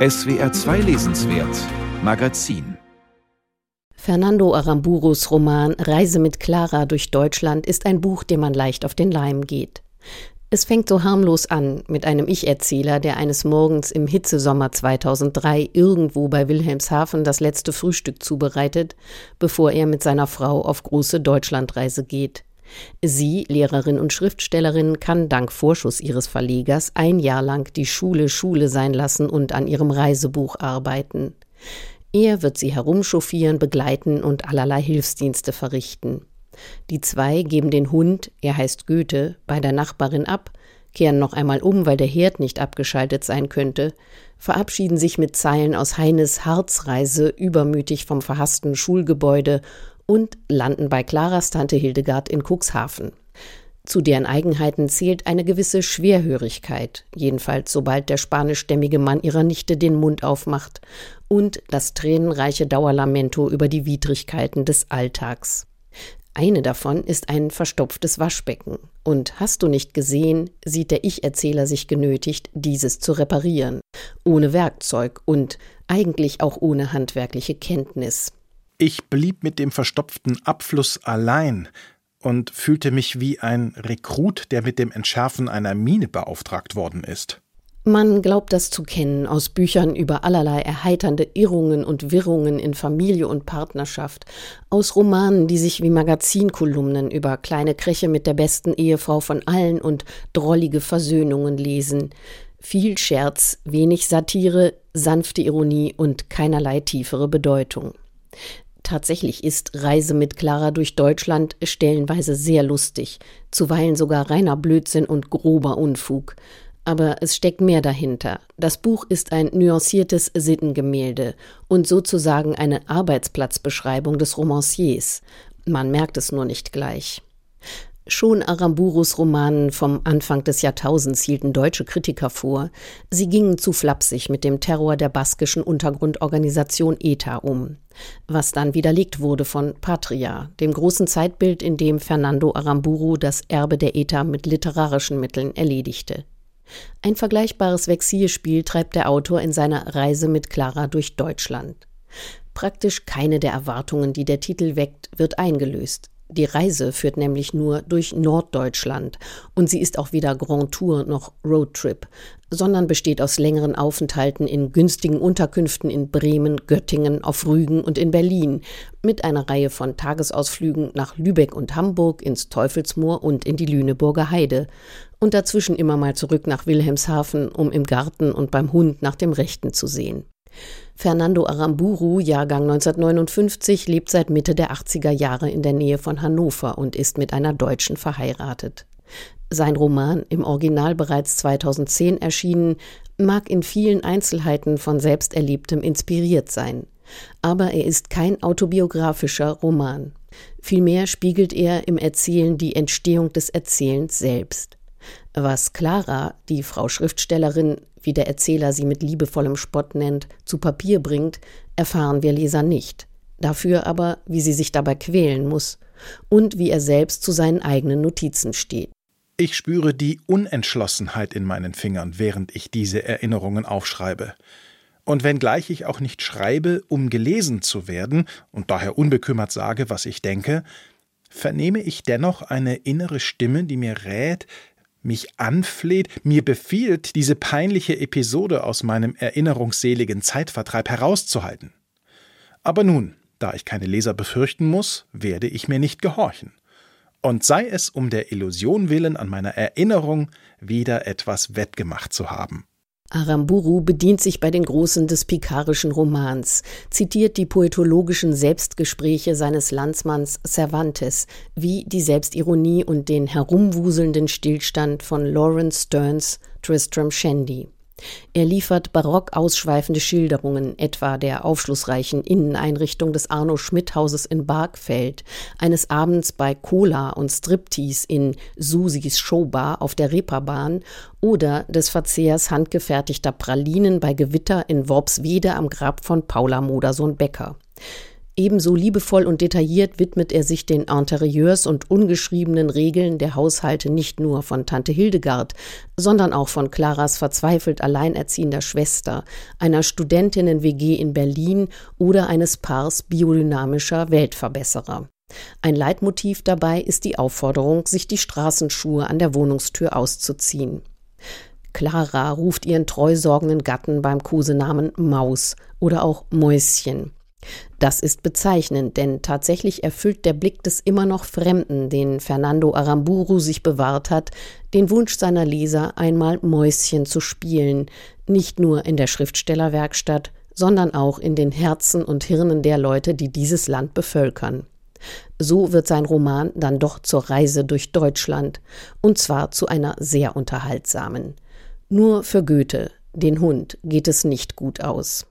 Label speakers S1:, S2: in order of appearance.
S1: SWR 2 Lesenswert Magazin
S2: Fernando Aramburos Roman Reise mit Clara durch Deutschland ist ein Buch, dem man leicht auf den Leim geht. Es fängt so harmlos an mit einem Ich-Erzähler, der eines Morgens im Hitzesommer 2003 irgendwo bei Wilhelmshaven das letzte Frühstück zubereitet, bevor er mit seiner Frau auf große Deutschlandreise geht. Sie, Lehrerin und Schriftstellerin, kann dank Vorschuss ihres Verlegers ein Jahr lang die Schule Schule sein lassen und an ihrem Reisebuch arbeiten. Er wird sie herumchauffieren, begleiten und allerlei Hilfsdienste verrichten. Die zwei geben den Hund, er heißt Goethe, bei der Nachbarin ab, kehren noch einmal um, weil der Herd nicht abgeschaltet sein könnte, verabschieden sich mit Zeilen aus Heines Harzreise übermütig vom verhassten Schulgebäude und landen bei Claras Tante Hildegard in Cuxhaven. Zu deren Eigenheiten zählt eine gewisse Schwerhörigkeit, jedenfalls sobald der spanischstämmige Mann ihrer Nichte den Mund aufmacht, und das tränenreiche Dauerlamento über die Widrigkeiten des Alltags. Eine davon ist ein verstopftes Waschbecken, und hast du nicht gesehen, sieht der Ich-Erzähler sich genötigt, dieses zu reparieren, ohne Werkzeug und eigentlich auch ohne handwerkliche Kenntnis.
S3: Ich blieb mit dem verstopften Abfluss allein und fühlte mich wie ein Rekrut, der mit dem Entschärfen einer Mine beauftragt worden ist.
S2: Man glaubt das zu kennen aus Büchern über allerlei erheiternde Irrungen und Wirrungen in Familie und Partnerschaft, aus Romanen, die sich wie Magazinkolumnen über kleine Kräche mit der besten Ehefrau von allen und drollige Versöhnungen lesen. Viel Scherz, wenig Satire, sanfte Ironie und keinerlei tiefere Bedeutung. Tatsächlich ist Reise mit Clara durch Deutschland stellenweise sehr lustig, zuweilen sogar reiner Blödsinn und grober Unfug. Aber es steckt mehr dahinter. Das Buch ist ein nuanciertes Sittengemälde und sozusagen eine Arbeitsplatzbeschreibung des Romanciers. Man merkt es nur nicht gleich. Schon Aramburus Romanen vom Anfang des Jahrtausends hielten deutsche Kritiker vor, sie gingen zu flapsig mit dem Terror der baskischen Untergrundorganisation ETA um, was dann widerlegt wurde von Patria, dem großen Zeitbild, in dem Fernando Aramburu das Erbe der ETA mit literarischen Mitteln erledigte. Ein vergleichbares Vexierspiel treibt der Autor in seiner Reise mit Clara durch Deutschland. Praktisch keine der Erwartungen, die der Titel weckt, wird eingelöst. Die Reise führt nämlich nur durch Norddeutschland. Und sie ist auch weder Grand Tour noch Roadtrip, sondern besteht aus längeren Aufenthalten in günstigen Unterkünften in Bremen, Göttingen, auf Rügen und in Berlin, mit einer Reihe von Tagesausflügen nach Lübeck und Hamburg, ins Teufelsmoor und in die Lüneburger Heide. Und dazwischen immer mal zurück nach Wilhelmshaven, um im Garten und beim Hund nach dem Rechten zu sehen. Fernando Aramburu, Jahrgang 1959, lebt seit Mitte der 80er Jahre in der Nähe von Hannover und ist mit einer Deutschen verheiratet. Sein Roman, im Original bereits 2010 erschienen, mag in vielen Einzelheiten von Selbsterlebtem inspiriert sein. Aber er ist kein autobiografischer Roman. Vielmehr spiegelt er im Erzählen die Entstehung des Erzählens selbst. Was Clara, die Frau Schriftstellerin, wie der Erzähler sie mit liebevollem Spott nennt, zu Papier bringt, erfahren wir Leser nicht. Dafür aber, wie sie sich dabei quälen muss und wie er selbst zu seinen eigenen Notizen steht.
S3: Ich spüre die Unentschlossenheit in meinen Fingern, während ich diese Erinnerungen aufschreibe. Und wenngleich ich auch nicht schreibe, um gelesen zu werden und daher unbekümmert sage, was ich denke, vernehme ich dennoch eine innere Stimme, die mir rät, mich anfleht, mir befiehlt, diese peinliche Episode aus meinem erinnerungsseligen Zeitvertreib herauszuhalten. Aber nun, da ich keine Leser befürchten muss, werde ich mir nicht gehorchen. Und sei es um der Illusion willen an meiner Erinnerung wieder etwas wettgemacht zu haben.
S2: Aramburu bedient sich bei den Großen des pikarischen Romans, zitiert die poetologischen Selbstgespräche seines Landsmanns Cervantes, wie die Selbstironie und den herumwuselnden Stillstand von Lawrence Stearns Tristram Shandy. Er liefert barock ausschweifende Schilderungen, etwa der aufschlussreichen Inneneinrichtung des Arno Schmidt Hauses in Bargfeld, eines Abends bei Cola und Striptease in Susis Showbar auf der Reeperbahn oder des Verzehrs handgefertigter Pralinen bei Gewitter in Worpswede am Grab von Paula Modersohn Becker. Ebenso liebevoll und detailliert widmet er sich den Interieurs und ungeschriebenen Regeln der Haushalte nicht nur von Tante Hildegard, sondern auch von Claras verzweifelt alleinerziehender Schwester, einer Studentinnen-WG in Berlin oder eines Paars biodynamischer Weltverbesserer. Ein Leitmotiv dabei ist die Aufforderung, sich die Straßenschuhe an der Wohnungstür auszuziehen. Clara ruft ihren treu sorgenden Gatten beim Kosenamen Maus oder auch Mäuschen. Das ist bezeichnend, denn tatsächlich erfüllt der Blick des immer noch Fremden, den Fernando Aramburu sich bewahrt hat, den Wunsch seiner Leser, einmal Mäuschen zu spielen, nicht nur in der Schriftstellerwerkstatt, sondern auch in den Herzen und Hirnen der Leute, die dieses Land bevölkern. So wird sein Roman dann doch zur Reise durch Deutschland, und zwar zu einer sehr unterhaltsamen. Nur für Goethe, den Hund, geht es nicht gut aus.